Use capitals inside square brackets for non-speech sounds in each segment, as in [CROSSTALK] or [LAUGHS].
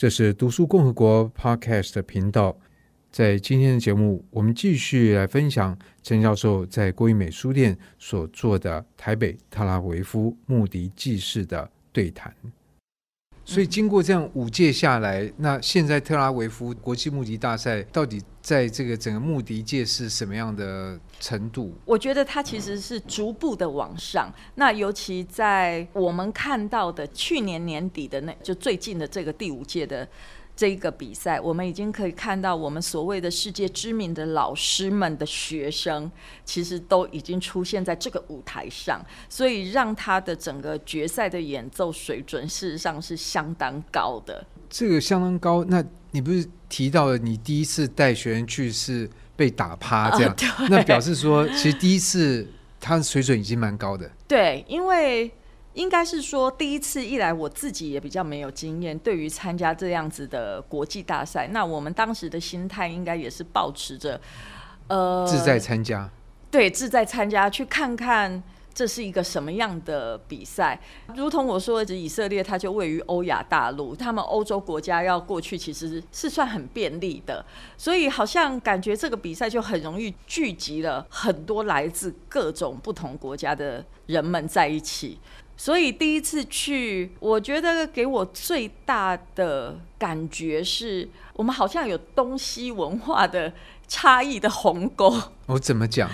这是读书共和国 Podcast 的频道。在今天的节目，我们继续来分享陈教授在国语美书店所做的台北特拉维夫穆迪记事的对谈。所以经过这样五届下来，那现在特拉维夫国际牧笛大赛到底在这个整个牧笛界是什么样的程度？我觉得它其实是逐步的往上。那尤其在我们看到的去年年底的那就最近的这个第五届的。这一个比赛，我们已经可以看到，我们所谓的世界知名的老师们的学生，其实都已经出现在这个舞台上，所以让他的整个决赛的演奏水准，事实上是相当高的。这个相当高，那你不是提到了你第一次带学员去是被打趴这样，[LAUGHS] 啊、那表示说，其实第一次他的水准已经蛮高的。对，因为。应该是说，第一次一来，我自己也比较没有经验，对于参加这样子的国际大赛，那我们当时的心态应该也是保持着，呃，志在参加，对，志在参加，去看看这是一个什么样的比赛。如同我说的，以色列它就位于欧亚大陆，他们欧洲国家要过去其实是算很便利的，所以好像感觉这个比赛就很容易聚集了很多来自各种不同国家的人们在一起。所以第一次去，我觉得给我最大的感觉是，我们好像有东西文化的差异的鸿沟。我怎么讲？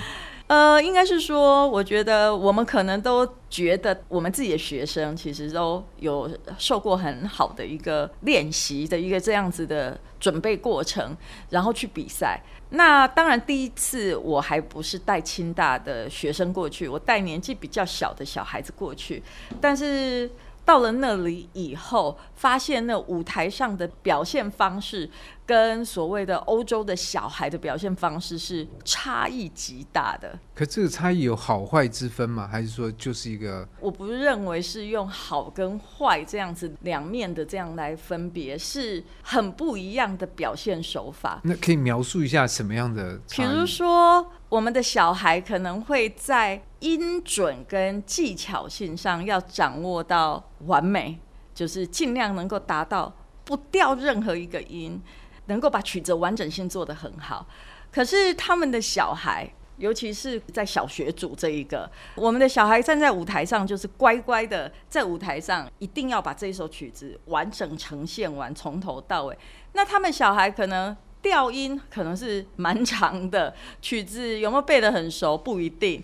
呃，应该是说，我觉得我们可能都觉得我们自己的学生其实都有受过很好的一个练习的一个这样子的准备过程，然后去比赛。那当然，第一次我还不是带清大的学生过去，我带年纪比较小的小孩子过去，但是。到了那里以后，发现那舞台上的表现方式跟所谓的欧洲的小孩的表现方式是差异极大的。可这个差异有好坏之分吗？还是说就是一个？我不认为是用好跟坏这样子两面的这样来分别，是很不一样的表现手法。那可以描述一下什么样的？比如说，我们的小孩可能会在。音准跟技巧性上要掌握到完美，就是尽量能够达到不掉任何一个音，能够把曲子完整性做得很好。可是他们的小孩，尤其是在小学组这一个，我们的小孩站在舞台上就是乖乖的在舞台上，一定要把这首曲子完整呈现完，从头到尾。那他们小孩可能调音可能是蛮长的，曲子有没有背得很熟不一定。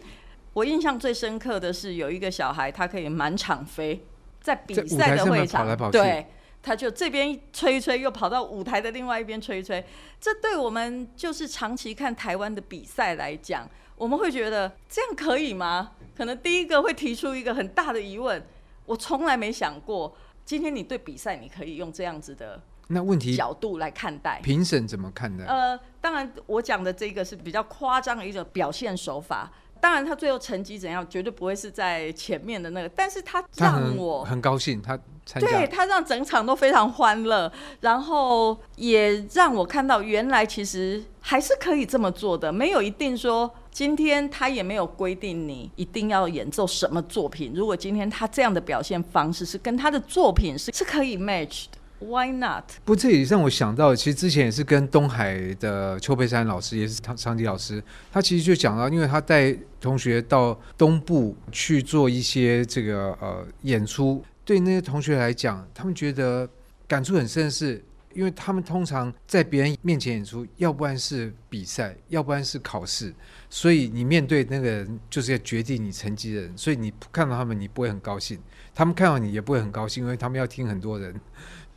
我印象最深刻的是有一个小孩，他可以满场飞，在比赛的会场，跑跑对，他就这边吹一吹，又跑到舞台的另外一边吹一吹。这对我们就是长期看台湾的比赛来讲，我们会觉得这样可以吗？可能第一个会提出一个很大的疑问。我从来没想过，今天你对比赛，你可以用这样子的那问题角度来看待。评审怎么看待？呃，当然我讲的这个是比较夸张的一种表现手法。当然，他最后成绩怎样，绝对不会是在前面的那个。但是他让我很，高兴，他，对，他让整场都非常欢乐，然后也让我看到，原来其实还是可以这么做的，没有一定说今天他也没有规定你一定要演奏什么作品。如果今天他这样的表现方式是跟他的作品是是可以 match 的。Why not？不，这也让我想到，其实之前也是跟东海的邱佩珊老师，也是长长笛老师，他其实就讲到，因为他带同学到东部去做一些这个呃演出，对那些同学来讲，他们觉得感触很深的是，因为他们通常在别人面前演出，要不然是比赛，要不然是考试，所以你面对那个人就是要决定你成绩的人，所以你看到他们，你不会很高兴；他们看到你也不会很高兴，因为他们要听很多人。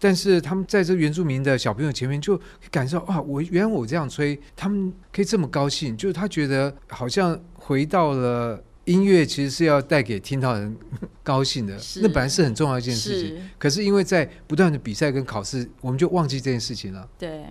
但是他们在这原住民的小朋友前面就感受啊，我原来我这样吹，他们可以这么高兴，就是他觉得好像回到了音乐，其实是要带给听到人高兴的，那本来是很重要一件事情。可是因为在不断的比赛跟考试，我们就忘记这件事情了。对。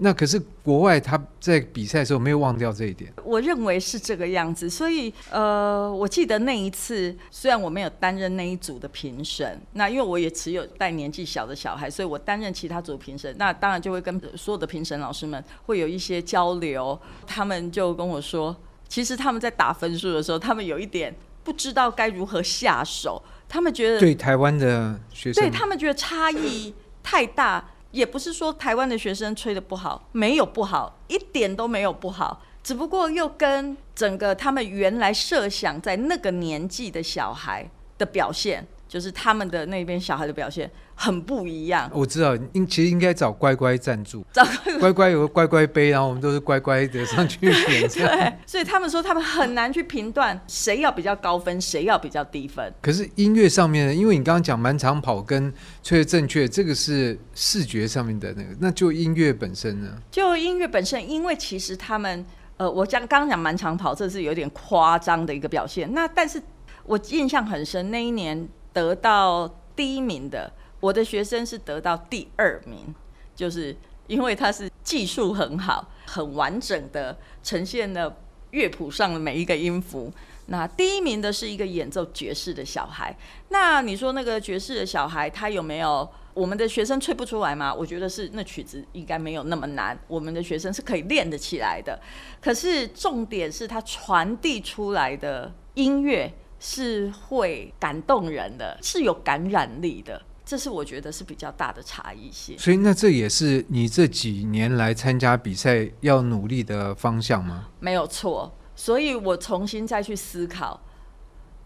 那可是国外他在比赛的时候没有忘掉这一点，我认为是这个样子。所以呃，我记得那一次，虽然我没有担任那一组的评审，那因为我也持有带年纪小的小孩，所以我担任其他组评审。那当然就会跟所有的评审老师们会有一些交流。他们就跟我说，其实他们在打分数的时候，他们有一点不知道该如何下手。他们觉得对台湾的学生，对他们觉得差异太大。也不是说台湾的学生吹的不好，没有不好，一点都没有不好，只不过又跟整个他们原来设想在那个年纪的小孩的表现。就是他们的那边小孩的表现很不一样。我知道，应其实应该找乖乖赞助，找乖乖有个乖乖杯，然后我们都是乖乖的上去演。[LAUGHS] 对，所以他们说他们很难去评断 [LAUGHS] 谁要比较高分，谁要比较低分。可是音乐上面呢，因为你刚刚讲满场跑跟吹得正确，这个是视觉上面的那个，那就音乐本身呢？就音乐本身，因为其实他们呃，我讲刚刚讲满场跑，这是有点夸张的一个表现。那但是我印象很深，那一年。得到第一名的，我的学生是得到第二名，就是因为他是技术很好，很完整的呈现了乐谱上的每一个音符。那第一名的是一个演奏爵士的小孩。那你说那个爵士的小孩，他有没有我们的学生吹不出来吗？我觉得是，那曲子应该没有那么难，我们的学生是可以练得起来的。可是重点是他传递出来的音乐。是会感动人的，是有感染力的，这是我觉得是比较大的差异性。所以，那这也是你这几年来参加比赛要努力的方向吗？没有错，所以我重新再去思考。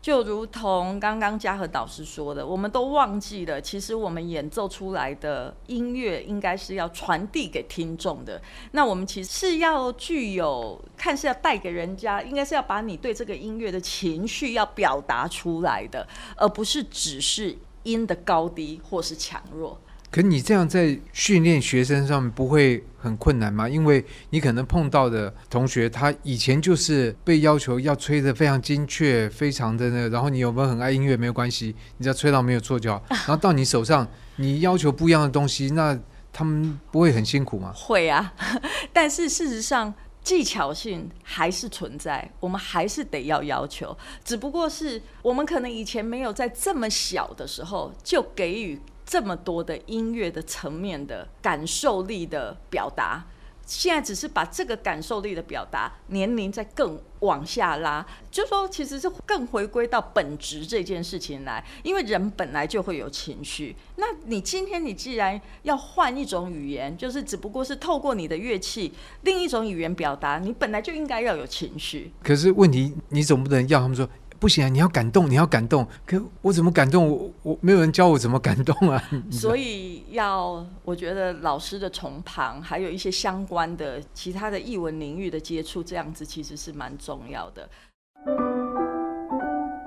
就如同刚刚嘉禾导师说的，我们都忘记了，其实我们演奏出来的音乐应该是要传递给听众的。那我们其实是要具有，看是要带给人家，应该是要把你对这个音乐的情绪要表达出来的，而不是只是音的高低或是强弱。可你这样在训练学生上面不会很困难吗？因为你可能碰到的同学，他以前就是被要求要吹得非常精确，非常的那个，然后你有没有很爱音乐没有关系，你只要吹到没有错就好。[LAUGHS] 然后到你手上，你要求不一样的东西，那他们不会很辛苦吗？会啊，[LAUGHS] 但是事实上技巧性还是存在，我们还是得要要求，只不过是我们可能以前没有在这么小的时候就给予。这么多的音乐的层面的感受力的表达，现在只是把这个感受力的表达年龄再更往下拉，就说其实是更回归到本质这件事情来，因为人本来就会有情绪。那你今天你既然要换一种语言，就是只不过是透过你的乐器另一种语言表达，你本来就应该要有情绪。可是问题，你总不能要他们说。不行啊！你要感动，你要感动。可我怎么感动？我我没有人教我怎么感动啊！所以要，我觉得老师的从旁，还有一些相关的其他的译文领域的接触，这样子其实是蛮重要的。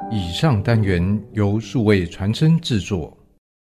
以上单元由数位传声制作。